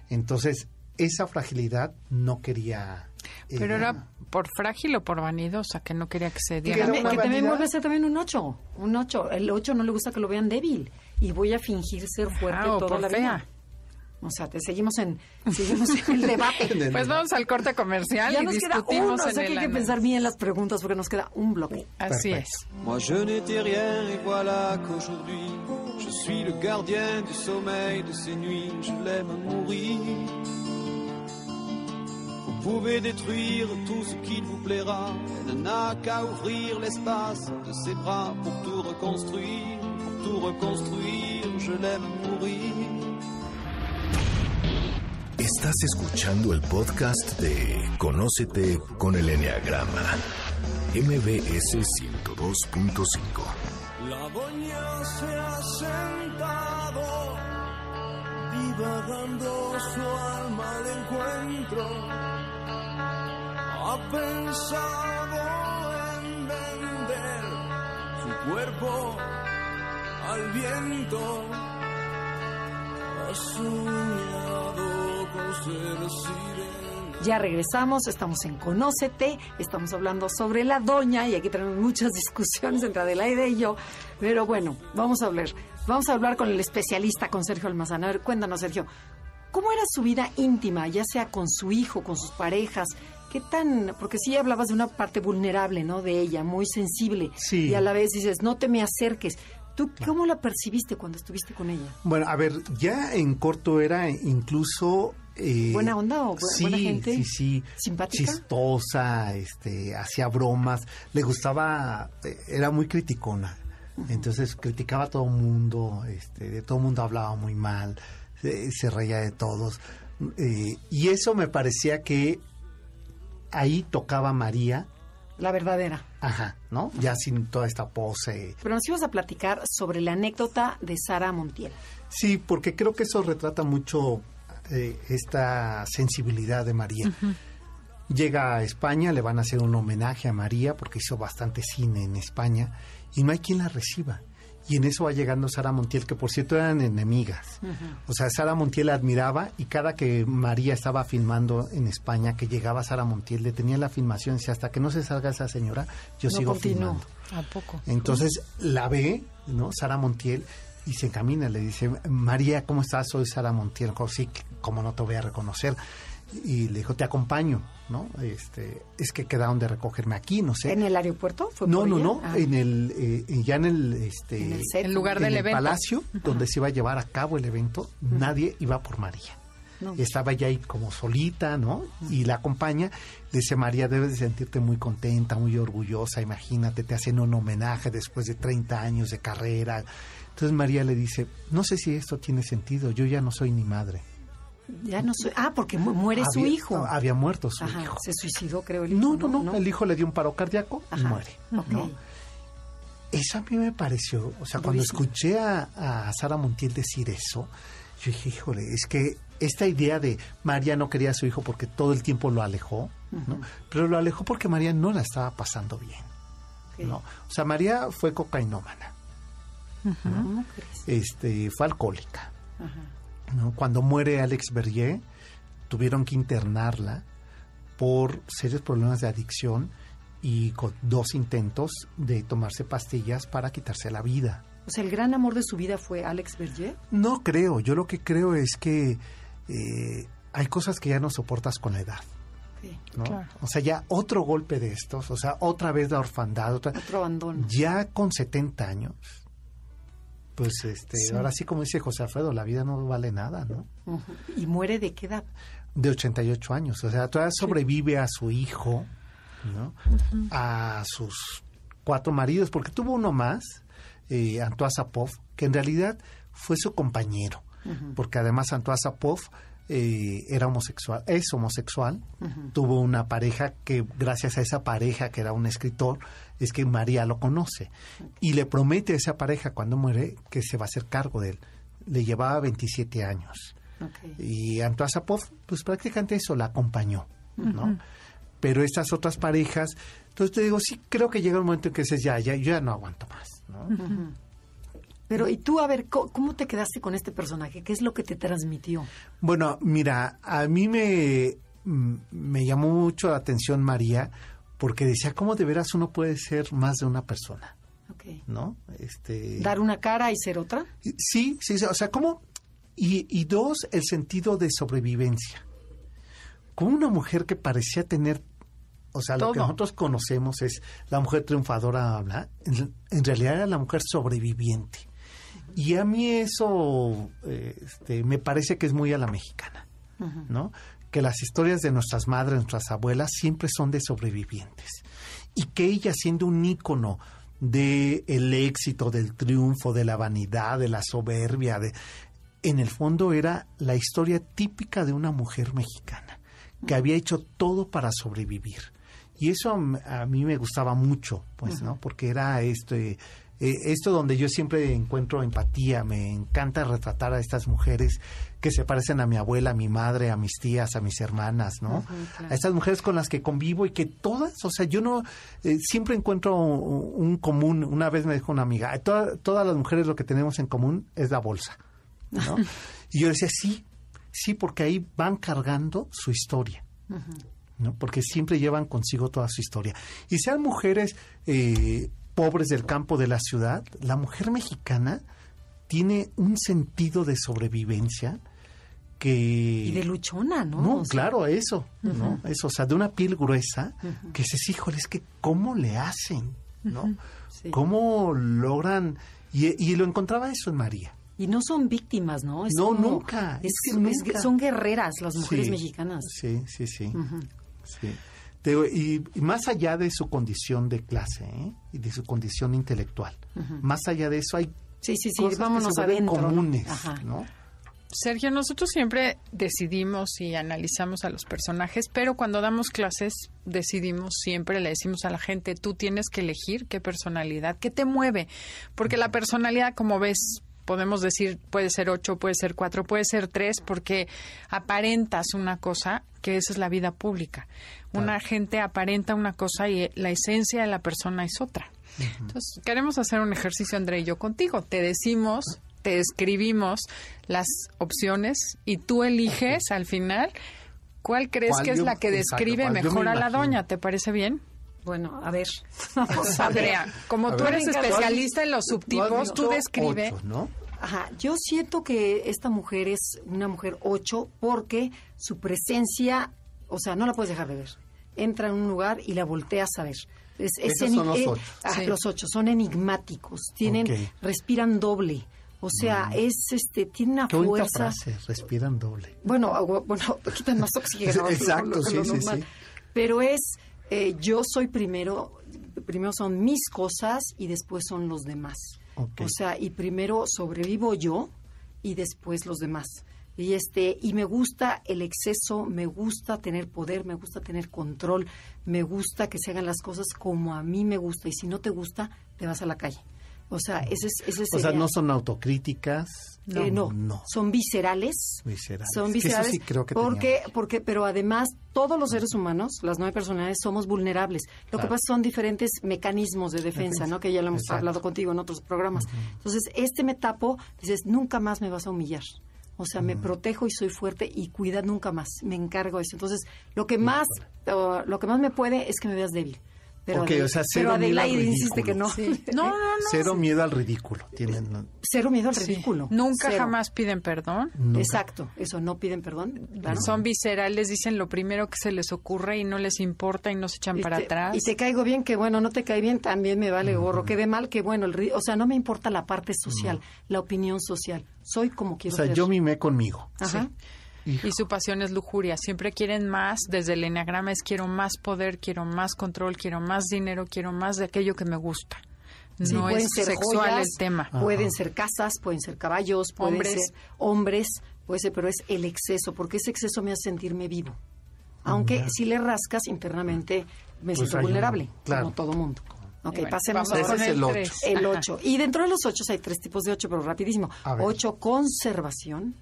Entonces, esa fragilidad no quería... Pero era por frágil o por vanidosa, que no quería que se Que, diera. Una que también vuelve a ser también un 8. Un 8. El 8 no le gusta que lo vean débil. Y voy a fingir ser fuerte Ah, o toda la vida. fea. O sea, te seguimos en, seguimos en el debate. [laughs] Pues vamos al corte comercial ya y nos queda discutimos uno. O en sea que hay que pensar bien las preguntas porque nos queda un bloque. Así Perfecto. es. Moi je n'étais rien et voilà qu'aujourd'hui je suis le gardien du sommeil de ces nuits, je l'aime mourir. Vous pouvez détruire tout ce qu'il vous plaira, elle n'a qu'à ouvrir l'espace de ses bras pour tout reconstruire, pour tout reconstruire, je l'aime mourir. Estás escuchando el podcast de Conócete con el Enneagrama, MBS 102.5. La doña se ha sentado, divagando su alma al encuentro. Ha pensado en vender su cuerpo al viento. Ha soñado con ser sirena. Ya regresamos, estamos en Conócete, estamos hablando sobre la doña y aquí tenemos muchas [laughs] discusiones entre Adelaide y yo, pero bueno, vamos a hablar, vamos a hablar con el especialista, con Sergio Almazán. A ver, cuéntanos, Sergio, ¿cómo era su vida íntima, ya sea con su hijo, con sus parejas? ¿Qué tan, porque sí hablabas de una parte vulnerable, ¿no? De ella, muy sensible. Sí. Y a la vez dices, no te me acerques. ¿Tú cómo la percibiste cuando estuviste con ella? Bueno, a ver, ya en corto era incluso... eh, ¿Buena onda o bu- sí, buena gente? Sí, sí. ¿Simpática? Chistosa, este, hacía bromas, le gustaba, eh, era muy criticona. Entonces criticaba a todo el mundo, este, de todo el mundo hablaba muy mal, se, se reía de todos. Eh, y eso me parecía que ahí tocaba María, La verdadera. ajá, ¿no? Ya sin toda esta pose. Pero nos ibas a platicar sobre la anécdota de Sara Montiel. Sí, porque creo que eso retrata mucho eh, esta sensibilidad de María. Llega a España, le van a hacer un homenaje a María porque hizo bastante cine en España y no hay quien la reciba. Y en eso va llegando Sara Montiel, que por cierto eran enemigas. O sea, Sara Montiel la admiraba y cada que María estaba filmando en España, que llegaba Sara Montiel, le tenía la filmación y decía, hasta que no se salga esa señora, yo No sigo filmando. ¿A poco? Entonces la ve, ¿no? Sara Montiel y se encamina, le dice, María, ¿cómo estás? Soy Sara Montiel. Dijo, sí, como no te voy a reconocer. Y le dijo, te acompaño, ¿no? Este, es que quedaron de recogerme aquí, no sé. ¿En el aeropuerto? ¿Fue no, no, no, Ah, en el, eh, ya en el, este, en el set. Lugar en del el evento. palacio donde se iba a llevar a cabo el evento, nadie iba por María. No. Estaba ya ahí como solita, ¿no? Y la acompaña. Le dice, María, debes de sentirte muy contenta, muy orgullosa. Imagínate, te hacen un homenaje después de 30 años de carrera. Entonces María le dice, no sé si esto tiene sentido, yo ya no soy ni madre. Ya no soy. Ah, porque mu- muere su hijo. Había muerto su Ajá, hijo. se suicidó, creo, el hijo. No, no, no, el hijo le dio un paro cardíaco y muere. Ok. ¿no? Eso a mí me pareció, o sea, cuando escuché a, a Sara Montiel decir eso, yo dije, híjole, es que esta idea de María no quería a su hijo porque todo el tiempo lo alejó, ¿no? Pero lo alejó porque María no la estaba pasando bien. ¿no? O sea, María fue cocainómana, este, fue alcohólica, Ajá. ¿No? Cuando muere Alex Berger, tuvieron que internarla por serios problemas de adicción y con dos intentos de tomarse pastillas para quitarse la vida. O sea, el gran amor de su vida fue Alex Berger. No creo, yo lo que creo es que eh, hay cosas que ya no soportas con la edad. ¿no? Claro. O sea, ya otro golpe de estos, o sea, otra vez la orfandad, otra, Otro abandono. ya con 70 años, pues este, ahora sí como dice José Alfredo, la vida no vale nada, ¿no? ¿Y muere de qué edad? de 88 años. O sea, todavía sobrevive a su hijo, ¿no? A sus cuatro maridos, porque tuvo uno más, eh, Antoine Sapov, que en realidad fue su compañero, porque además Antoine Sapov eh, era homosexual, es homosexual, tuvo una pareja que gracias a esa pareja que era un escritor, es que María lo conoce y le promete a esa pareja cuando muere que se va a hacer cargo de él. Le llevaba 27 años. Ok. Y Antoine Sapov, pues prácticamente eso la acompañó, ¿no? Pero estas otras parejas, entonces te digo, sí creo que llega un momento en que dices, ya, ya, yo ya no aguanto más, ¿no? Pero, ¿y tú, a ver, cómo te quedaste con este personaje? ¿Qué es lo que te transmitió? Bueno, mira, a mí me, mm, me llamó mucho la atención María porque decía, ¿cómo de veras uno puede ser más de una persona? ¿No? Este, ¿Dar una cara y ser otra? Sí, sí, o sea, ¿cómo? Y, y dos, el sentido de sobrevivencia. Como una mujer que parecía tener, o sea, lo que nosotros conocemos es la mujer triunfadora, habla, en, en realidad era la mujer sobreviviente. Y a mí eso este, me parece que es muy a la mexicana, ¿no? Que las historias de nuestras madres, nuestras abuelas, siempre son de sobrevivientes. Y que ella, siendo un ícono de el éxito, del triunfo, de la vanidad, de la soberbia, de, en el fondo era la historia típica de una mujer mexicana que había hecho todo para sobrevivir. Y eso a mí me gustaba mucho, pues, ¿no? Porque era este, eh, esto donde yo siempre encuentro empatía, me encanta retratar a estas mujeres que se parecen a mi abuela, a mi madre, a mis tías, a mis hermanas, ¿no? A estas mujeres con las que convivo y que todas, o sea, yo no, eh, siempre encuentro un, un común, una vez me dijo una amiga, "Toda- todas las mujeres lo que tenemos en común es la bolsa, ¿no? [laughs] y yo decía, sí, sí, porque ahí van cargando su historia. ¿no? Porque siempre llevan consigo toda su historia. Y sean mujeres eh, pobres del campo de la ciudad, la mujer mexicana tiene un sentido de sobrevivencia que... Y de luchona, ¿no? No, O sea, claro, eso, ¿no? Eso, o sea, de una piel gruesa, que dices, híjole, es que ¿cómo le hacen? ¿No? Sí. ¿Cómo logran? Y, y lo encontraba eso en María. Y no son víctimas, ¿no? Es No, como- nunca, es- es que nunca. son guerreras las mujeres Sí, mexicanas. Sí, sí, sí. sí. Te y, y más allá de su condición de clase ¿eh? y de su condición intelectual, más allá de eso hay Sí, sí, sí, cosas vámonos que se vuelven adentro. ¿no? comunes. ¿no? Sergio, nosotros siempre decidimos y analizamos a los personajes, pero cuando damos clases decidimos siempre, le decimos a la gente, tú tienes que elegir qué personalidad, qué te mueve, porque la personalidad, como ves, podemos decir, puede ser ocho, puede ser cuatro, puede ser tres, porque aparentas una cosa, que esa es la vida pública. Una gente aparenta una cosa y la esencia de la persona es otra. Entonces, queremos hacer un ejercicio, André y yo, contigo. Te decimos, te escribimos las opciones y tú eliges al final cuál crees ¿Cuál que es yo- la que describe me mejor a la doña. ¿Te parece bien? Bueno, a ver. [laughs] Vamos a ver. Andrea, como A tú ver. eres Venga, especialista en los subtipos, tú describe. ocho, ¿no? Ajá, yo siento que esta mujer es una mujer 8 porque su presencia, o sea, no la puedes dejar de ver. Entra en un lugar y la volteas a ver. Es, es Esos son los eh, ocho. ah, Sí. Los ocho son enigmáticos, tienen. Mm. respiran doble. O sea, es este, tiene una Qué fuerza. frase, respiran doble. Bueno, agua- bueno, [laughs] quitan más oxígeno. Exacto, lo- lo sí, sí, sí. Pero es, eh, yo soy primero, primero son mis cosas y después son los demás. O sea, y primero sobrevivo yo y después los demás. Y este, y me gusta el exceso, me gusta tener poder, me gusta tener control, me gusta que se hagan las cosas como a mí me gusta. Y si no te gusta, te vas a la calle. O sea, ese es, ese O sea, sería- no son autocríticas. eh, no, no. son viscerales. Viscerales. Son eso viscerales. sí creo que porque, teníamos. porque, pero además, todos los seres humanos, las nueve personalidades, somos vulnerables. Lo que pasa son diferentes mecanismos de defensa, ¿no? Que ya lo hemos Exacto. hablado contigo en otros programas. Entonces, este me tapo, dices, nunca más me vas a humillar. O sea, me protejo y soy fuerte y cuida nunca más. Me encargo de eso. Entonces, lo que más, uh, lo que más me puede es que me veas débil. Pero, Ok, Adel- o sea, pero cero miedo al Adelaide insiste que no. ridículo. No, [laughs] no, no. Cero miedo al ridículo. Tienen. Cero miedo al Sí. ridículo. Nunca Cero. jamás piden perdón. Nunca. Exacto, eso, no piden perdón. claro. Son viscerales, dicen lo primero que se les ocurre y no les importa y no se echan Y para te- atrás. Y te caigo bien, que bueno, no te cae bien, también me vale gorro. Quede mal, que bueno. El, o sea, no me importa la parte social, la opinión social. Soy como O quiero sea, ser. yo mimé conmigo. Ajá. Y su pasión es lujuria. Siempre quieren más. Desde el enneagrama es quiero más poder, quiero más control, quiero más dinero, quiero más de aquello que me gusta. Sí, no pueden es ser sexual joyas, el tema. Pueden ser casas, pueden ser caballos, pueden Hombres. ser hombres, puede ser, pero es el exceso, porque ese exceso me hace sentirme vivo. Aunque si le rascas internamente me Pues siento un- vulnerable, claro. como todo mundo. Ok, Bueno, pasemos Ese es el el ocho. tres. el Ajá. 8. Y dentro de los 8 hay tres tipos de 8, pero rapidísimo. A ver. 8 conservación,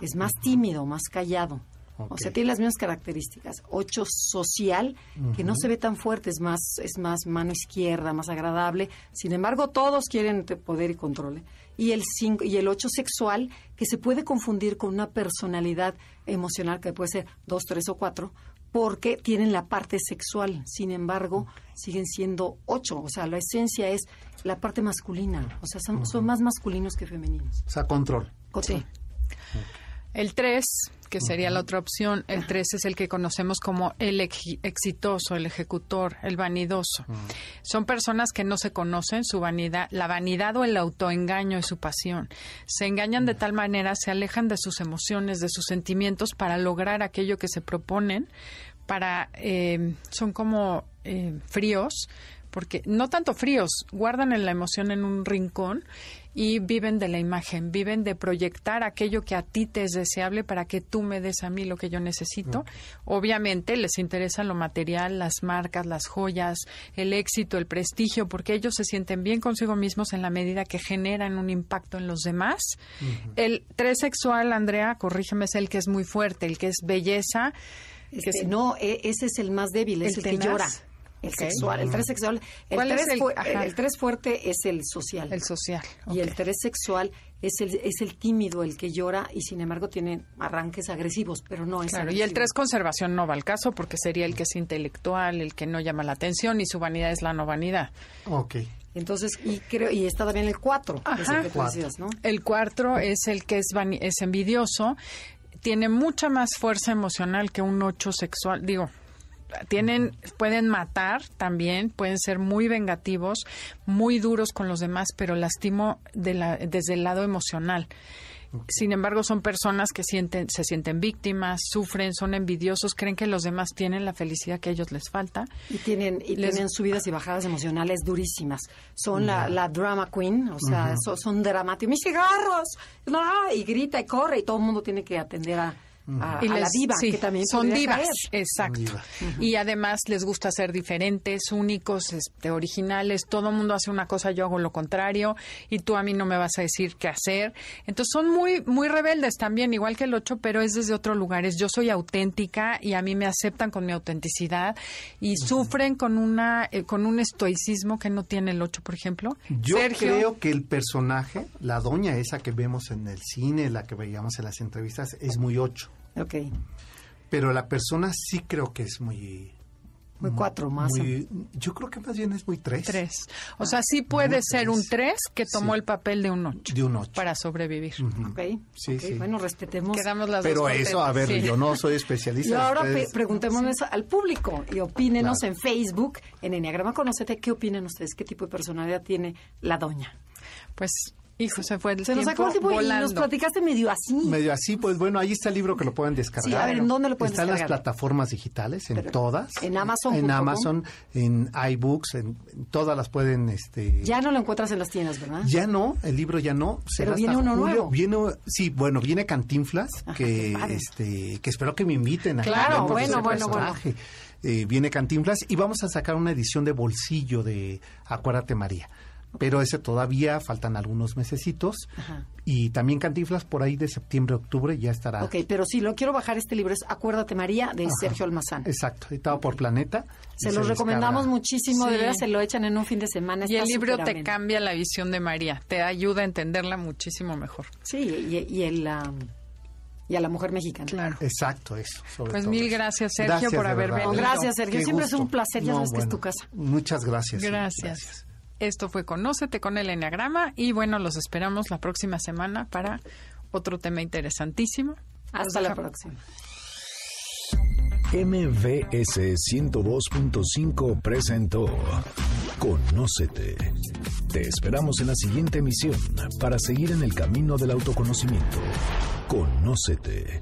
es más tímido, más callado. O sea, tiene las mismas características. Ocho social, que no se ve tan fuerte, es más, es más mano izquierda, más agradable. Sin embargo, todos quieren poder y control. ¿eh? Y el cinco, y el ocho sexual, que se puede confundir con una personalidad emocional que puede ser dos, tres o cuatro, porque tienen la parte sexual. Sin embargo, siguen siendo ocho. O sea, la esencia es la parte masculina. O sea, son, son más masculinos que femeninos. O sea, control. Control. El 3, que sería la otra opción, el 3 es el que conocemos como el exitoso, el ejecutor, el vanidoso. Son personas que no se conocen su vanidad, la vanidad o el autoengaño es su pasión. Se engañan de tal manera, se alejan de sus emociones, de sus sentimientos para lograr aquello que se proponen, para eh, son como eh, fríos, porque no tanto fríos, guardan en la emoción en un rincón y viven de la imagen, viven de proyectar aquello que a ti te es deseable para que tú me des a mí lo que yo necesito. Obviamente les interesa lo material, las marcas, las joyas, el éxito, el prestigio, porque ellos se sienten bien consigo mismos en la medida que generan un impacto en los demás. El tres sexual, Andrea, corrígeme, es el que es muy fuerte, el que es belleza. que Este, es- no, e- ese es el más débil, es ¿El el, que llora. El sexual, el tres sexual. El ¿Cuál es tres, el- fu- ajá. el tres fuerte es el social. El social. Y el tres sexual es el, es el tímido, el que llora y sin embargo tiene arranques agresivos, pero no es Claro, y el. 3 conservación no va al caso porque sería el que es intelectual, el que no llama la atención y su vanidad es la no vanidad. Ok. Entonces, y creo, y está también el cuatro, es Ajá. el que tú Cuatro. decías, ¿no? El cuarto es el que es, es envidioso, tiene mucha más fuerza emocional que un 8 sexual, digo. Tienen, pueden matar también, pueden ser muy vengativos, muy duros con los demás, pero lastimo de la- desde el lado emocional. Sin embargo, son personas que sienten, se sienten víctimas, sufren, son envidiosos, creen que los demás tienen la felicidad que a ellos les falta. Y tienen, y Les- tienen subidas y bajadas emocionales durísimas. Son la, la drama queen, o sea, so- son dramáticos. ¡Mis cigarros! ¡No! Y grita y corre y todo el mundo tiene que atender a, a, Y a la les- diva, sí, que también son divas, caer. exacto. divas. Y además les gusta ser diferentes, únicos, este, originales. Todo el mundo hace una cosa, yo hago lo contrario y tú a mí no me vas a decir qué hacer. Entonces son muy muy rebeldes también, igual que el 8, pero es desde otro lugar. Es yo soy auténtica y a mí me aceptan con mi autenticidad y sufren con una eh, con un estoicismo que no tiene el 8, por ejemplo. Yo Sergio, creo que el personaje, la doña esa que vemos en el cine, la que veíamos en las entrevistas, es muy ocho. Ok. Pero la persona sí creo que es muy... Muy cuatro más. muy- yo creo que más bien es muy tres. tres. O sea, sí puede Muy ser un tres. 3 que tomó Sí. el papel de un 8 De un ocho. para sobrevivir. Ok. Sí, ok, sí. Bueno, respetemos. Quedamos las Pero dos eso, a ver, sí. yo no soy Y especialista. ahora ustedes- preguntémonos al público y opínenos Claro. en Facebook, en Enneagrama Conocete, ¿qué opinan ustedes? ¿Qué tipo de personalidad tiene la doña? Pues, hijo, se fue el Se nos acabó el tiempo y nos platicaste medio así. Medio así, pues bueno, ahí está el libro que lo pueden descargar. Sí, a ver, ¿en dónde lo pueden Está en las descargar? plataformas digitales, en Pero, todas. ¿en Amazon.com? En Amazon, en iBooks, en, en todas las pueden, este... Ya no lo encuentras en las tiendas, ¿verdad? Ya no, el libro ya no. será Pero viene hasta uno julio. nuevo. Viene, sí, bueno, viene Cantinflas, Ajá, que, este, que espero que me inviten a Claro, bueno, bueno, bueno. personaje. Eh, viene Cantinflas y vamos a sacar una edición de bolsillo de Acuérdate María. Pero ese todavía faltan algunos mesecitos. Ajá. Y también Cantinflas por ahí de septiembre, octubre ya estará. Ok, pero si lo quiero bajar, este libro es Acuérdate María, de Ajá. Sergio Almazán. Exacto, editado por Planeta. Se los recomendamos descarga. muchísimo, de verdad se lo echan en un fin de semana. Y el libro te ameno. cambia la visión de María, te ayuda a entenderla muchísimo mejor. Sí, y, y el, um, y a la mujer mexicana. Claro. Exacto, eso. sobre Pues todo mil gracias, Sergio, por haber verdad. venido. Gracias, Sergio. Qué Siempre es un placer, ya sabes que es tu casa. Muchas gracias. sí, Gracias. Esto fue Conócete con el Enneagrama y bueno, los esperamos la próxima semana para otro tema interesantísimo. Hasta la próxima. MVS 102.5 presentó Conócete. Te esperamos en la siguiente emisión para seguir en el camino del autoconocimiento. Conócete.